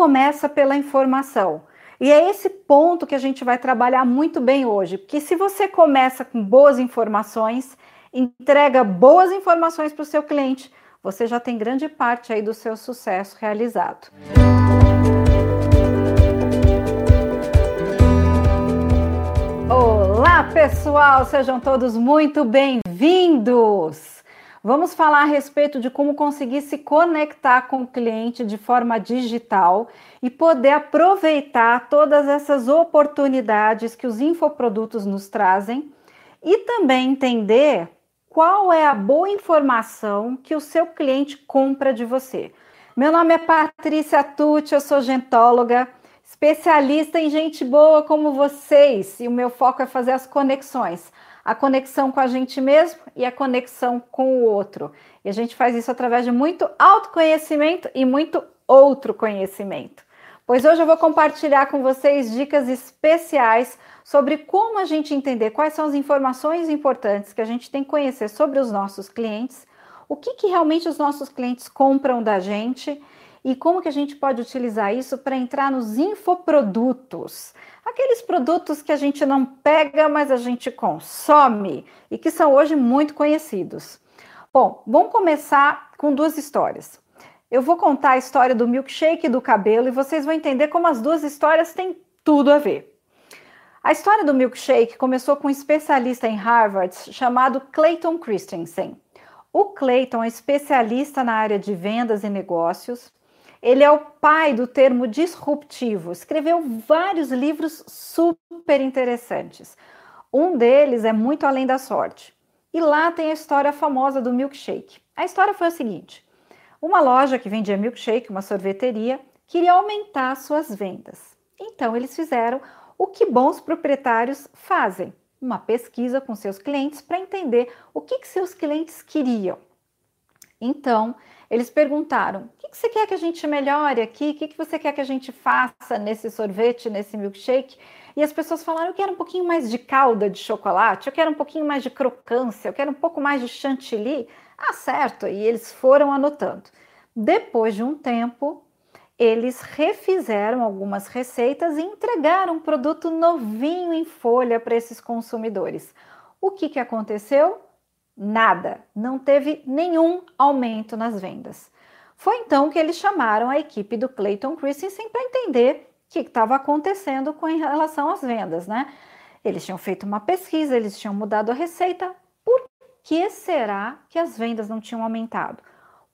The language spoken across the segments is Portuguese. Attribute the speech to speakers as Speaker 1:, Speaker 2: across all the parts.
Speaker 1: começa pela informação. E é esse ponto que a gente vai trabalhar muito bem hoje, porque se você começa com boas informações, entrega boas informações para o seu cliente, você já tem grande parte aí do seu sucesso realizado. Olá, pessoal, sejam todos muito bem-vindos. Vamos falar a respeito de como conseguir se conectar com o cliente de forma digital e poder aproveitar todas essas oportunidades que os infoprodutos nos trazem e também entender qual é a boa informação que o seu cliente compra de você. Meu nome é Patrícia Tucci, eu sou gentóloga, especialista em gente boa como vocês, e o meu foco é fazer as conexões a conexão com a gente mesmo e a conexão com o outro. E a gente faz isso através de muito autoconhecimento e muito outro conhecimento. Pois hoje eu vou compartilhar com vocês dicas especiais sobre como a gente entender quais são as informações importantes que a gente tem que conhecer sobre os nossos clientes, o que, que realmente os nossos clientes compram da gente e como que a gente pode utilizar isso para entrar nos infoprodutos, aqueles produtos que a gente não pega, mas a gente consome e que são hoje muito conhecidos. Bom, vamos começar com duas histórias. Eu vou contar a história do milkshake e do cabelo e vocês vão entender como as duas histórias têm tudo a ver. A história do milkshake começou com um especialista em Harvard chamado Clayton Christensen. O Clayton é especialista na área de vendas e negócios ele é o pai do termo disruptivo. Escreveu vários livros super interessantes. Um deles é Muito Além da Sorte. E lá tem a história famosa do milkshake. A história foi a seguinte: uma loja que vendia milkshake, uma sorveteria, queria aumentar suas vendas. Então eles fizeram o que bons proprietários fazem: uma pesquisa com seus clientes para entender o que, que seus clientes queriam. Então, eles perguntaram: o que, que você quer que a gente melhore aqui? O que, que você quer que a gente faça nesse sorvete, nesse milkshake? E as pessoas falaram: eu quero um pouquinho mais de calda de chocolate, eu quero um pouquinho mais de crocância, eu quero um pouco mais de chantilly. Ah, certo! E eles foram anotando. Depois de um tempo, eles refizeram algumas receitas e entregaram um produto novinho em folha para esses consumidores. O que, que aconteceu? Nada, não teve nenhum aumento nas vendas. Foi então que eles chamaram a equipe do Clayton Christensen para entender o que estava acontecendo com relação às vendas, né? Eles tinham feito uma pesquisa, eles tinham mudado a receita. Por que será que as vendas não tinham aumentado?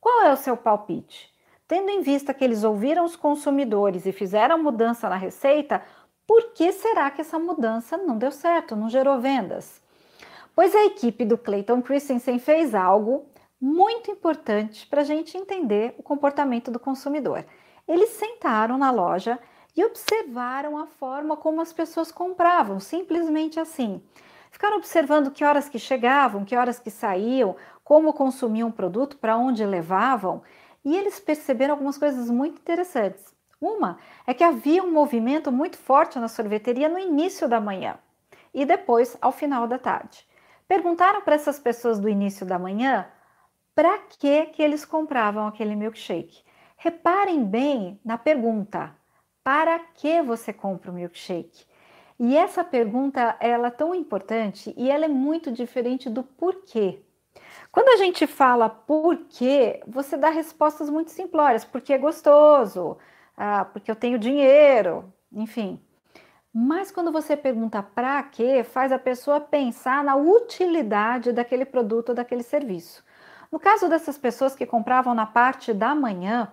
Speaker 1: Qual é o seu palpite? Tendo em vista que eles ouviram os consumidores e fizeram mudança na receita, por que será que essa mudança não deu certo, não gerou vendas? Pois a equipe do Clayton Christensen fez algo muito importante para a gente entender o comportamento do consumidor. Eles sentaram na loja e observaram a forma como as pessoas compravam, simplesmente assim. Ficaram observando que horas que chegavam, que horas que saíam, como consumiam o produto, para onde levavam, e eles perceberam algumas coisas muito interessantes. Uma é que havia um movimento muito forte na sorveteria no início da manhã e depois ao final da tarde. Perguntaram para essas pessoas do início da manhã para que, que eles compravam aquele milkshake. Reparem bem na pergunta: para que você compra o milkshake? E essa pergunta ela é tão importante e ela é muito diferente do porquê. Quando a gente fala porquê, você dá respostas muito simplórias, porque é gostoso, ah, porque eu tenho dinheiro, enfim. Mas quando você pergunta para quê, faz a pessoa pensar na utilidade daquele produto ou daquele serviço. No caso dessas pessoas que compravam na parte da manhã,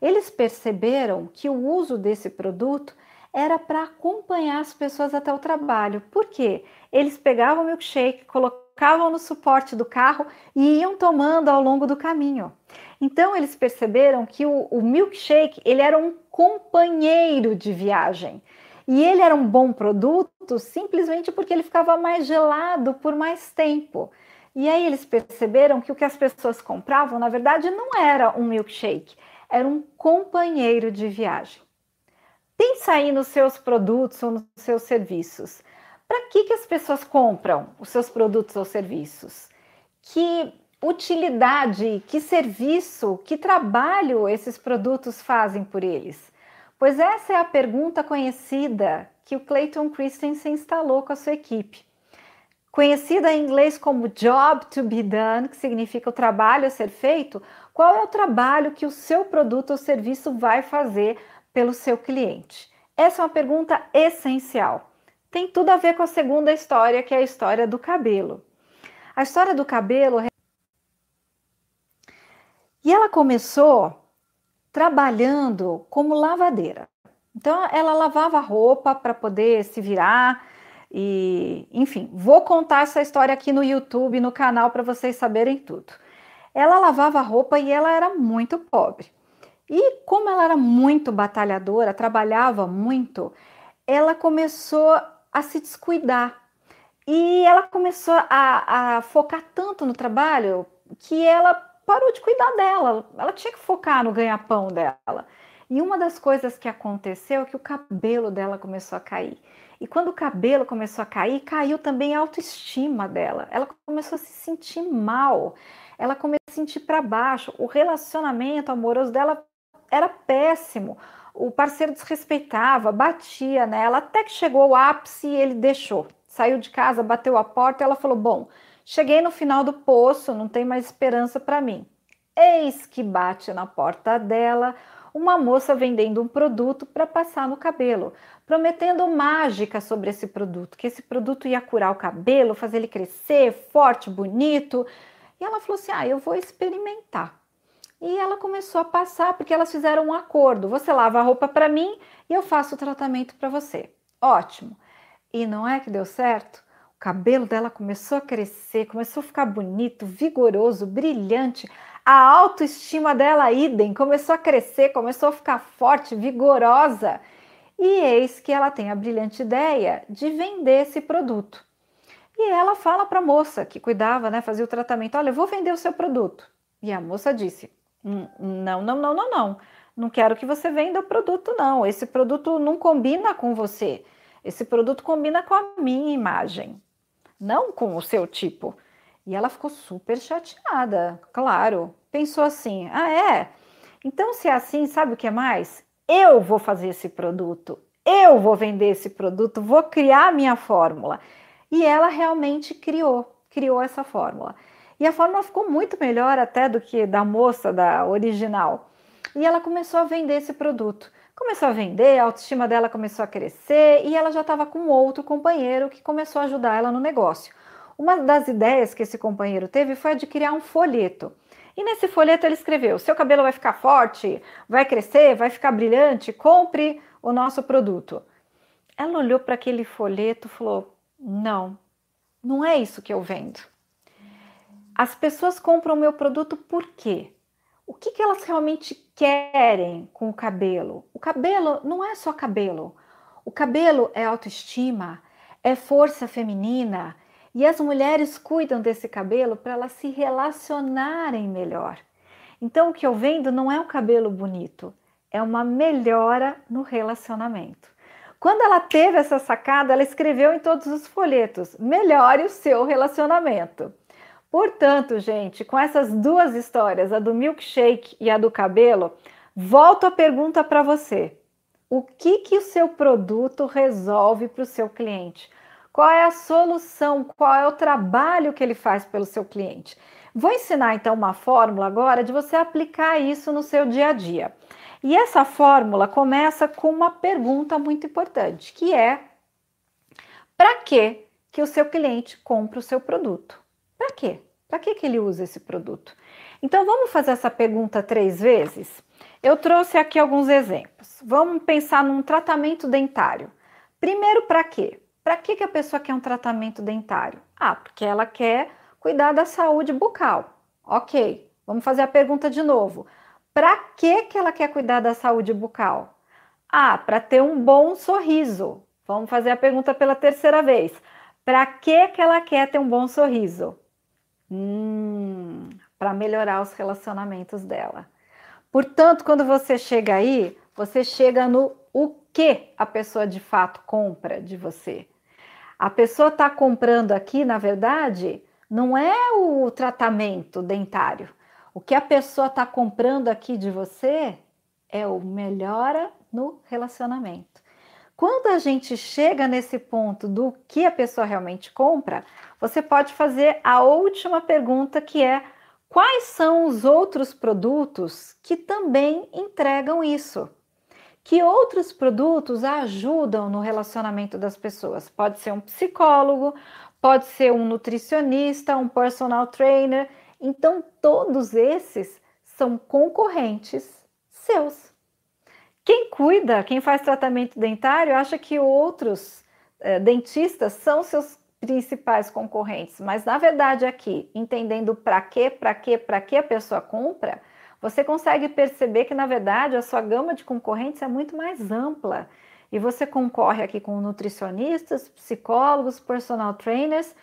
Speaker 1: eles perceberam que o uso desse produto era para acompanhar as pessoas até o trabalho. Por quê? Eles pegavam o milkshake, colocavam no suporte do carro e iam tomando ao longo do caminho. Então eles perceberam que o, o milkshake ele era um companheiro de viagem. E ele era um bom produto simplesmente porque ele ficava mais gelado por mais tempo. E aí eles perceberam que o que as pessoas compravam, na verdade, não era um milkshake, era um companheiro de viagem. Pensa aí nos seus produtos ou nos seus serviços. Para que, que as pessoas compram os seus produtos ou serviços? Que utilidade, que serviço, que trabalho esses produtos fazem por eles? Pois essa é a pergunta conhecida que o Clayton Christensen instalou com a sua equipe. Conhecida em inglês como job to be done, que significa o trabalho a ser feito, qual é o trabalho que o seu produto ou serviço vai fazer pelo seu cliente? Essa é uma pergunta essencial. Tem tudo a ver com a segunda história, que é a história do cabelo. A história do cabelo. E ela começou trabalhando como lavadeira. Então, ela lavava roupa para poder se virar. E, enfim, vou contar essa história aqui no YouTube, no canal, para vocês saberem tudo. Ela lavava roupa e ela era muito pobre. E como ela era muito batalhadora, trabalhava muito, ela começou a se descuidar. E ela começou a, a focar tanto no trabalho que ela parou de cuidar dela. Ela tinha que focar no ganha-pão dela. E uma das coisas que aconteceu é que o cabelo dela começou a cair. E quando o cabelo começou a cair, caiu também a autoestima dela. Ela começou a se sentir mal. Ela começou a se sentir para baixo. O relacionamento amoroso dela era péssimo. O parceiro desrespeitava, batia nela, até que chegou o ápice e ele deixou. Saiu de casa, bateu a porta e ela falou: Bom, cheguei no final do poço, não tem mais esperança para mim. Eis que bate na porta dela uma moça vendendo um produto para passar no cabelo, prometendo mágica sobre esse produto, que esse produto ia curar o cabelo, fazer ele crescer forte, bonito. E ela falou assim: Ah, eu vou experimentar. E ela começou a passar, porque elas fizeram um acordo: você lava a roupa para mim e eu faço o tratamento para você. Ótimo. E não é que deu certo? Cabelo dela começou a crescer, começou a ficar bonito, vigoroso, brilhante. A autoestima dela, idem, começou a crescer, começou a ficar forte, vigorosa. E eis que ela tem a brilhante ideia de vender esse produto. E ela fala para a moça que cuidava, né, fazia o tratamento: Olha, eu vou vender o seu produto. E a moça disse: Hum, não, não, não, não, não. Não quero que você venda o produto, não. Esse produto não combina com você. Esse produto combina com a minha imagem, não com o seu tipo. E ela ficou super chateada, claro. Pensou assim: ah, é? Então, se é assim, sabe o que é mais? Eu vou fazer esse produto, eu vou vender esse produto, vou criar minha fórmula. E ela realmente criou, criou essa fórmula. E a fórmula ficou muito melhor até do que da moça, da original. E ela começou a vender esse produto. Começou a vender, a autoestima dela começou a crescer e ela já estava com outro companheiro que começou a ajudar ela no negócio. Uma das ideias que esse companheiro teve foi adquirir um folheto. E nesse folheto ele escreveu: seu cabelo vai ficar forte, vai crescer, vai ficar brilhante, compre o nosso produto. Ela olhou para aquele folheto e falou: não, não é isso que eu vendo. As pessoas compram o meu produto por quê? O que, que elas realmente querem com o cabelo? O cabelo não é só cabelo. O cabelo é autoestima, é força feminina. E as mulheres cuidam desse cabelo para elas se relacionarem melhor. Então, o que eu vendo não é um cabelo bonito, é uma melhora no relacionamento. Quando ela teve essa sacada, ela escreveu em todos os folhetos: melhore o seu relacionamento. Portanto, gente, com essas duas histórias, a do milkshake e a do cabelo, volto a pergunta para você. O que, que o seu produto resolve para o seu cliente? Qual é a solução? Qual é o trabalho que ele faz pelo seu cliente? Vou ensinar então uma fórmula agora de você aplicar isso no seu dia a dia. E essa fórmula começa com uma pergunta muito importante, que é: para que que o seu cliente compra o seu produto? Para quê? Para que, que ele usa esse produto? Então vamos fazer essa pergunta três vezes? Eu trouxe aqui alguns exemplos. Vamos pensar num tratamento dentário. Primeiro, para quê? Para que, que a pessoa quer um tratamento dentário? Ah, porque ela quer cuidar da saúde bucal. Ok, vamos fazer a pergunta de novo. Para que, que ela quer cuidar da saúde bucal? Ah, para ter um bom sorriso. Vamos fazer a pergunta pela terceira vez. Para que, que ela quer ter um bom sorriso? Hum, para melhorar os relacionamentos dela. Portanto, quando você chega aí, você chega no o que a pessoa de fato compra de você. A pessoa está comprando aqui, na verdade, não é o tratamento dentário. O que a pessoa está comprando aqui de você é o melhora no relacionamento. Quando a gente chega nesse ponto do que a pessoa realmente compra, você pode fazer a última pergunta que é: quais são os outros produtos que também entregam isso? Que outros produtos ajudam no relacionamento das pessoas? Pode ser um psicólogo, pode ser um nutricionista, um personal trainer. Então, todos esses são concorrentes seus. Quem cuida, quem faz tratamento dentário, acha que outros é, dentistas são seus principais concorrentes, mas na verdade aqui, entendendo para quê, para quê, para que a pessoa compra, você consegue perceber que na verdade a sua gama de concorrentes é muito mais ampla. E você concorre aqui com nutricionistas, psicólogos, personal trainers,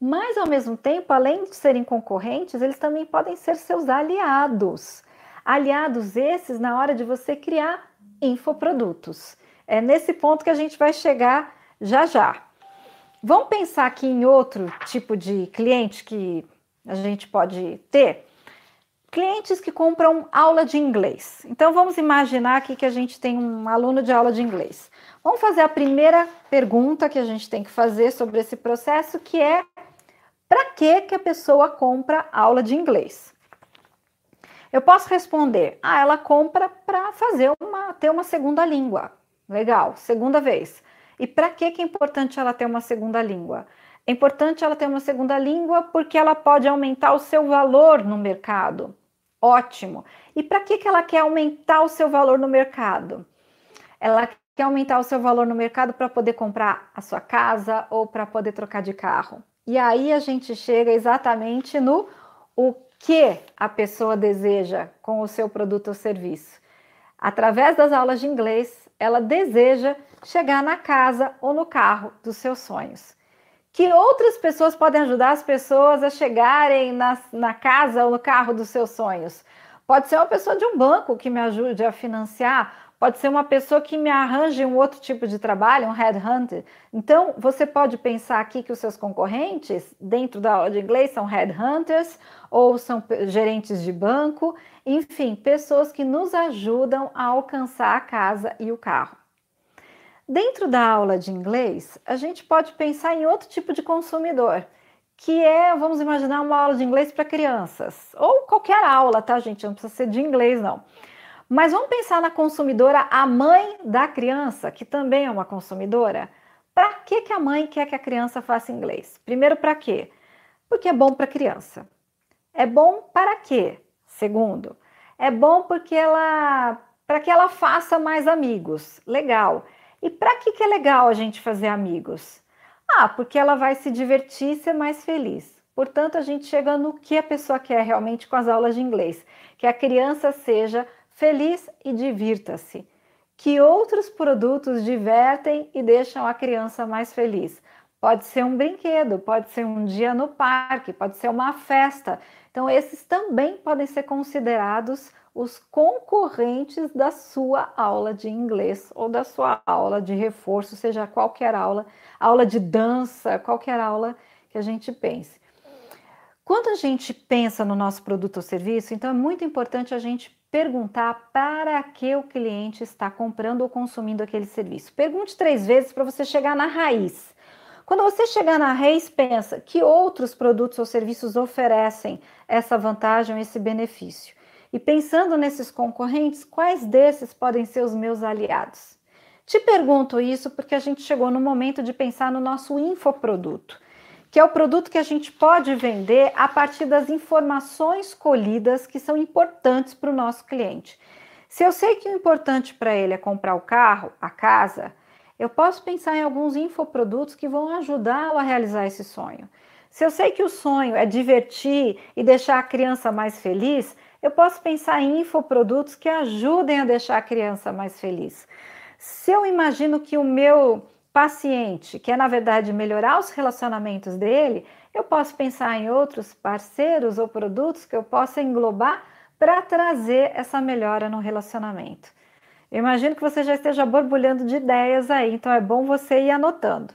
Speaker 1: mas ao mesmo tempo, além de serem concorrentes, eles também podem ser seus aliados. Aliados esses na hora de você criar infoprodutos. É nesse ponto que a gente vai chegar já já. Vamos pensar aqui em outro tipo de cliente que a gente pode ter? Clientes que compram aula de inglês. Então vamos imaginar aqui que a gente tem um aluno de aula de inglês. Vamos fazer a primeira pergunta que a gente tem que fazer sobre esse processo, que é para que que a pessoa compra aula de inglês? Eu posso responder: "Ah, ela compra para fazer uma ter uma segunda língua". Legal, segunda vez. E para que que é importante ela ter uma segunda língua? É importante ela ter uma segunda língua porque ela pode aumentar o seu valor no mercado. Ótimo. E para que, que ela quer aumentar o seu valor no mercado? Ela quer aumentar o seu valor no mercado para poder comprar a sua casa ou para poder trocar de carro. E aí a gente chega exatamente no o que a pessoa deseja com o seu produto ou serviço. Através das aulas de inglês, ela deseja chegar na casa ou no carro dos seus sonhos. Que outras pessoas podem ajudar as pessoas a chegarem na, na casa ou no carro dos seus sonhos? Pode ser uma pessoa de um banco que me ajude a financiar, pode ser uma pessoa que me arranje um outro tipo de trabalho, um headhunter. Então, você pode pensar aqui que os seus concorrentes, dentro da aula de inglês, são headhunters ou são gerentes de banco, enfim, pessoas que nos ajudam a alcançar a casa e o carro. Dentro da aula de inglês, a gente pode pensar em outro tipo de consumidor, que é, vamos imaginar, uma aula de inglês para crianças, ou qualquer aula, tá, gente? Não precisa ser de inglês, não. Mas vamos pensar na consumidora, a mãe da criança, que também é uma consumidora. Para que, que a mãe quer que a criança faça inglês? Primeiro, para quê? Porque é bom para a criança. É bom para quê? Segundo, é bom porque ela para que ela faça mais amigos. Legal. E para que, que é legal a gente fazer amigos? Ah, porque ela vai se divertir e ser mais feliz. Portanto, a gente chega no que a pessoa quer realmente com as aulas de inglês, que a criança seja feliz e divirta-se. Que outros produtos divertem e deixam a criança mais feliz. Pode ser um brinquedo, pode ser um dia no parque, pode ser uma festa. Então, esses também podem ser considerados os concorrentes da sua aula de inglês ou da sua aula de reforço, seja qualquer aula, aula de dança, qualquer aula que a gente pense. Quando a gente pensa no nosso produto ou serviço, então é muito importante a gente perguntar para que o cliente está comprando ou consumindo aquele serviço. Pergunte três vezes para você chegar na raiz. Quando você chegar na raiz, pensa que outros produtos ou serviços oferecem essa vantagem, esse benefício. E pensando nesses concorrentes, quais desses podem ser os meus aliados? Te pergunto isso porque a gente chegou no momento de pensar no nosso infoproduto, que é o produto que a gente pode vender a partir das informações colhidas que são importantes para o nosso cliente. Se eu sei que o importante para ele é comprar o carro, a casa, eu posso pensar em alguns infoprodutos que vão ajudá-lo a realizar esse sonho. Se eu sei que o sonho é divertir e deixar a criança mais feliz, eu posso pensar em infoprodutos que ajudem a deixar a criança mais feliz. Se eu imagino que o meu paciente quer, na verdade, melhorar os relacionamentos dele, eu posso pensar em outros parceiros ou produtos que eu possa englobar para trazer essa melhora no relacionamento. Eu imagino que você já esteja borbulhando de ideias aí, então é bom você ir anotando.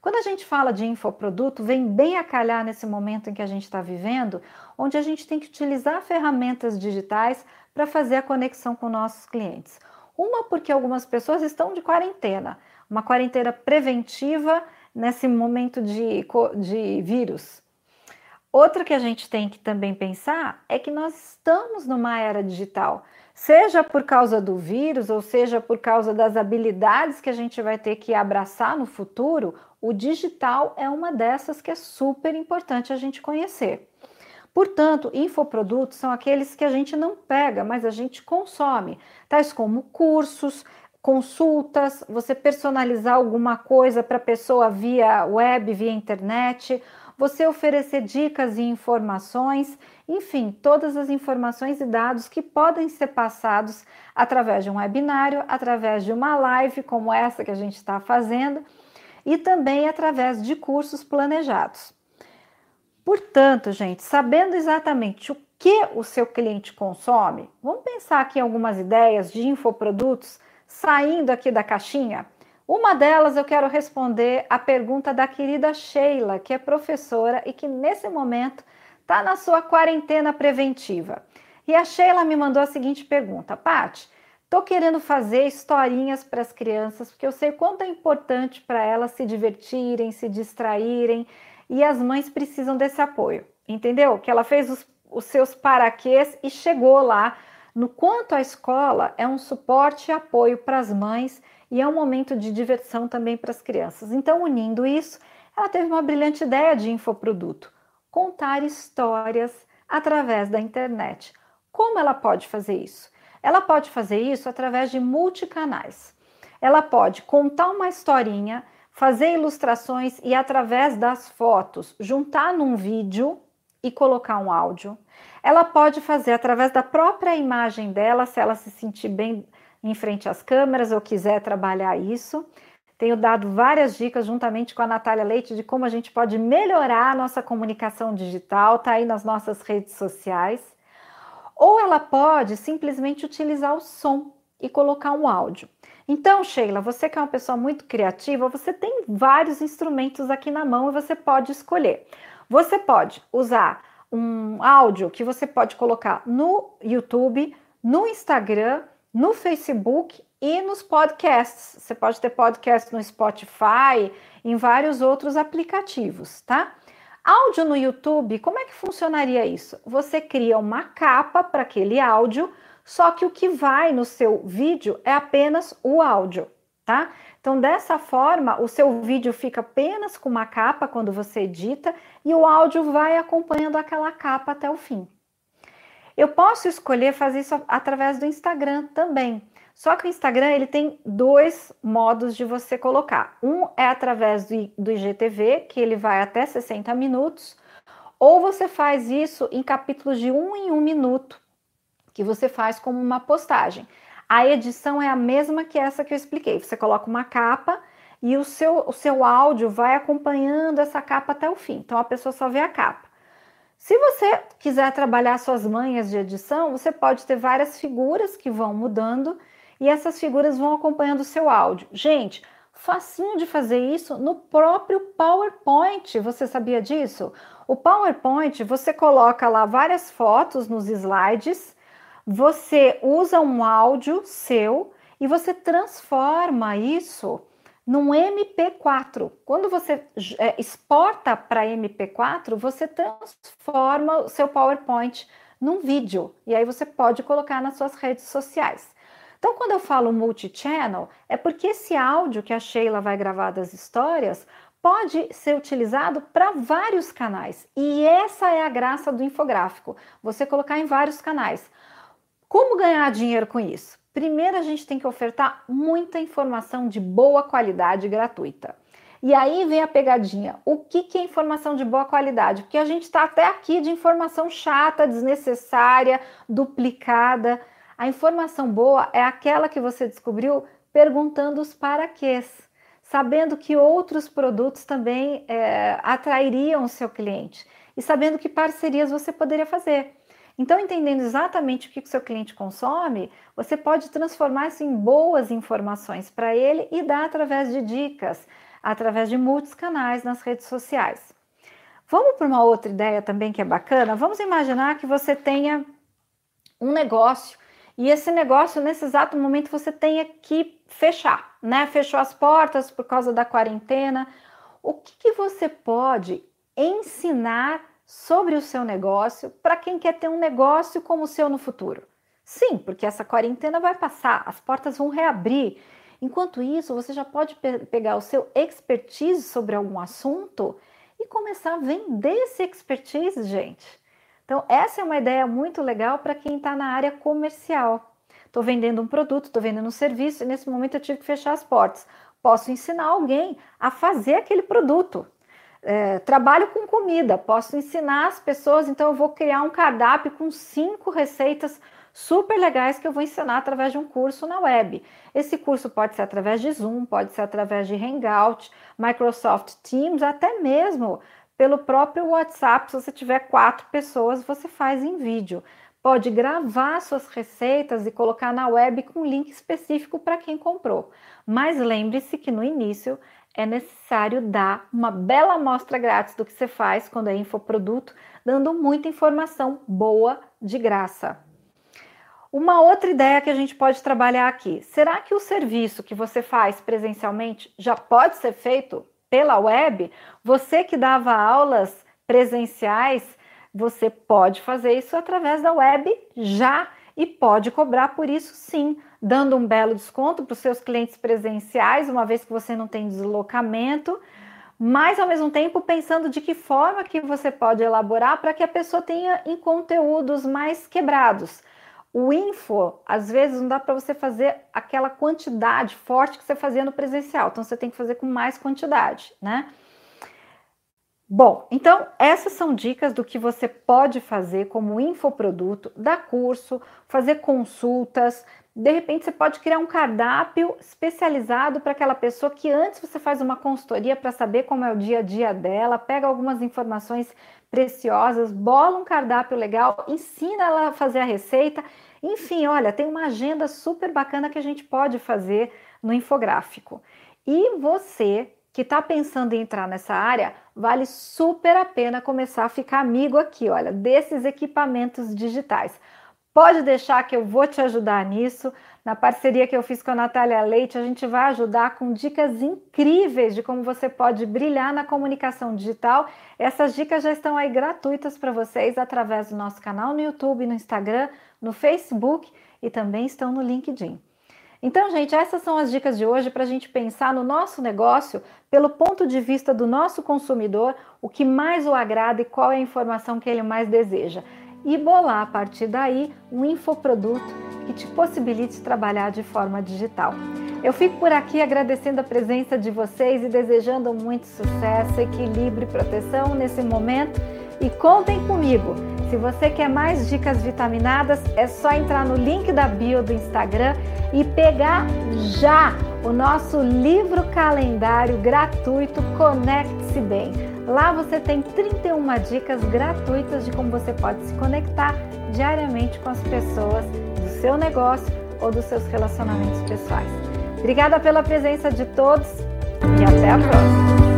Speaker 1: Quando a gente fala de infoproduto, vem bem a calhar nesse momento em que a gente está vivendo, onde a gente tem que utilizar ferramentas digitais para fazer a conexão com nossos clientes. Uma, porque algumas pessoas estão de quarentena, uma quarentena preventiva nesse momento de, de vírus. Outra que a gente tem que também pensar é que nós estamos numa era digital, seja por causa do vírus ou seja por causa das habilidades que a gente vai ter que abraçar no futuro, o digital é uma dessas que é super importante a gente conhecer. Portanto, infoprodutos são aqueles que a gente não pega, mas a gente consome, tais como cursos, consultas, você personalizar alguma coisa para a pessoa via web, via internet, você oferecer dicas e informações, enfim, todas as informações e dados que podem ser passados através de um webinário, através de uma live como essa que a gente está fazendo e também através de cursos planejados. Portanto, gente, sabendo exatamente o que o seu cliente consome, vamos pensar aqui em algumas ideias de infoprodutos saindo aqui da caixinha? Uma delas eu quero responder a pergunta da querida Sheila, que é professora e que nesse momento está na sua quarentena preventiva. E a Sheila me mandou a seguinte pergunta: Pati, estou querendo fazer historinhas para as crianças, porque eu sei quanto é importante para elas se divertirem, se distraírem, e as mães precisam desse apoio. Entendeu? Que ela fez os, os seus paraquês e chegou lá no quanto a escola é um suporte e apoio para as mães e é um momento de diversão também para as crianças. Então, unindo isso, ela teve uma brilhante ideia de infoproduto: contar histórias através da internet. Como ela pode fazer isso? Ela pode fazer isso através de multicanais. Ela pode contar uma historinha, fazer ilustrações e através das fotos juntar num vídeo e colocar um áudio. Ela pode fazer através da própria imagem dela, se ela se sentir bem em frente às câmeras ou quiser trabalhar isso. Tenho dado várias dicas juntamente com a Natália Leite de como a gente pode melhorar a nossa comunicação digital, tá aí nas nossas redes sociais. Ou ela pode simplesmente utilizar o som e colocar um áudio. Então, Sheila, você que é uma pessoa muito criativa, você tem vários instrumentos aqui na mão e você pode escolher. Você pode usar um áudio que você pode colocar no YouTube, no Instagram no Facebook e nos podcasts. Você pode ter podcast no Spotify, em vários outros aplicativos, tá? Áudio no YouTube, como é que funcionaria isso? Você cria uma capa para aquele áudio, só que o que vai no seu vídeo é apenas o áudio, tá? Então, dessa forma, o seu vídeo fica apenas com uma capa quando você edita e o áudio vai acompanhando aquela capa até o fim. Eu posso escolher fazer isso através do Instagram também. Só que o Instagram ele tem dois modos de você colocar. Um é através do, IGTV, que ele vai até 60 minutos, ou você faz isso em capítulos de um em um minuto, que você faz como uma postagem. A edição é a mesma que essa que eu expliquei. Você coloca uma capa e o seu, o seu áudio vai acompanhando essa capa até o fim. Então a pessoa só vê a capa. Se você quiser trabalhar suas manhas de edição, você pode ter várias figuras que vão mudando e essas figuras vão acompanhando o seu áudio. Gente, facinho de fazer isso no próprio PowerPoint. Você sabia disso? O PowerPoint, você coloca lá várias fotos nos slides, você usa um áudio seu e você transforma isso num MP4. Quando você é, exporta para MP4, você transforma o seu PowerPoint num vídeo e aí você pode colocar nas suas redes sociais. Então, quando eu falo multi-channel, é porque esse áudio que a Sheila vai gravar das histórias pode ser utilizado para vários canais. E essa é a graça do infográfico, você colocar em vários canais. Como ganhar dinheiro com isso? Primeiro, a gente tem que ofertar muita informação de boa qualidade gratuita. E aí vem a pegadinha. O que, que é informação de boa qualidade? Porque a gente está até aqui de informação chata, desnecessária, duplicada. A informação boa é aquela que você descobriu perguntando os paraquês, sabendo que outros produtos também é, atrairiam o seu cliente e sabendo que parcerias você poderia fazer. Então, entendendo exatamente o que o seu cliente consome, você pode transformar isso em boas informações para ele e dar através de dicas, através de muitos canais nas redes sociais. Vamos para uma outra ideia também que é bacana? Vamos imaginar que você tenha um negócio e esse negócio, nesse exato momento, você tenha que fechar, né? Fechou as portas por causa da quarentena. O que, que você pode ensinar sobre o seu negócio para quem quer ter um negócio como o seu no futuro? Sim, porque essa quarentena vai passar, as portas vão reabrir. Enquanto isso, você já pode pe pegar o seu expertise sobre algum assunto e começar a vender esse expertise, gente. Então, essa é uma ideia muito legal para quem está na área comercial. Estou vendendo um produto, estou vendendo um serviço e nesse momento eu tive que fechar as portas. Posso ensinar alguém a fazer aquele produto. É, trabalho com comida, posso ensinar as pessoas, então eu vou criar um cardápio com cinco receitas super legais que eu vou ensinar através de um curso na web. Esse curso pode ser através de Zoom, pode ser através de Hangout, Microsoft Teams, até mesmo pelo próprio WhatsApp. Se você tiver quatro pessoas, você faz em vídeo. Pode gravar suas receitas e colocar na web com link específico para quem comprou. Mas lembre-se que no início é necessário dar uma bela amostra grátis do que você faz quando é infoproduto, dando muita informação boa de graça. Uma outra ideia que a gente pode trabalhar aqui: será que o serviço que você faz presencialmente já pode ser feito pela web? Você que dava aulas presenciais, você pode fazer isso através da web já e pode cobrar por isso sim, dando um belo desconto para os seus clientes presenciais, uma vez que você não tem deslocamento, mas ao mesmo tempo pensando de que forma que você pode elaborar para que a pessoa tenha em conteúdos mais quebrados. O info, às vezes, não dá para você fazer aquela quantidade forte que você fazia no presencial, então você tem que fazer com mais quantidade, né? Bom, então essas são dicas do que você pode fazer como infoproduto, dar curso, fazer consultas. De repente, você pode criar um cardápio especializado para aquela pessoa que antes você faz uma consultoria para saber como é o dia a dia dela, pega algumas informações preciosas, bola um cardápio legal, ensina ela a fazer a receita. Enfim, olha, tem uma agenda super bacana que a gente pode fazer no infográfico. E você que está pensando em entrar nessa área, vale super a pena começar a ficar amigo aqui, olha, desses equipamentos digitais. Pode deixar que eu vou te ajudar nisso. Na parceria que eu fiz com a Natália Leite, a gente vai ajudar com dicas incríveis de como você pode brilhar na comunicação digital. Essas dicas já estão aí gratuitas para vocês através do nosso canal no YouTube, no Instagram, no Facebook e também estão no LinkedIn. Então, gente, essas são as dicas de hoje para a gente pensar no nosso negócio pelo ponto de vista do nosso consumidor, o que mais o agrada e qual é a informação que ele mais deseja e bolar a partir daí um infoproduto que te possibilite trabalhar de forma digital. Eu fico por aqui agradecendo a presença de vocês e desejando muito sucesso, equilíbrio e proteção nesse momento. E contem comigo! Se você quer mais dicas vitaminadas, é só entrar no link da bio do Instagram e pegar já o nosso livro calendário gratuito Conecte-se Bem. Lá você tem 31 dicas gratuitas de como você pode se conectar diariamente com as pessoas do seu negócio ou dos seus relacionamentos pessoais. Obrigada pela presença de todos e até a próxima!